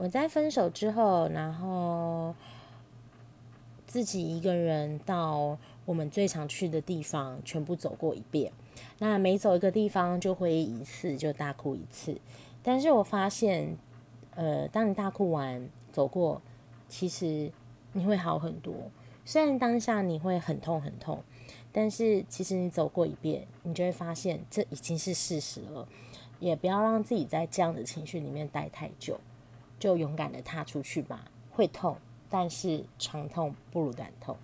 我在分手之后，然后自己一个人到我们最常去的地方，全部走过一遍。那每走一个地方，就回忆一次，就大哭一次。但是我发现，呃，当你大哭完走过，其实你会好很多。虽然当下你会很痛很痛，但是其实你走过一遍，你就会发现这已经是事实了。也不要让自己在这样的情绪里面待太久，就勇敢的踏出去吧。会痛，但是长痛不如短痛。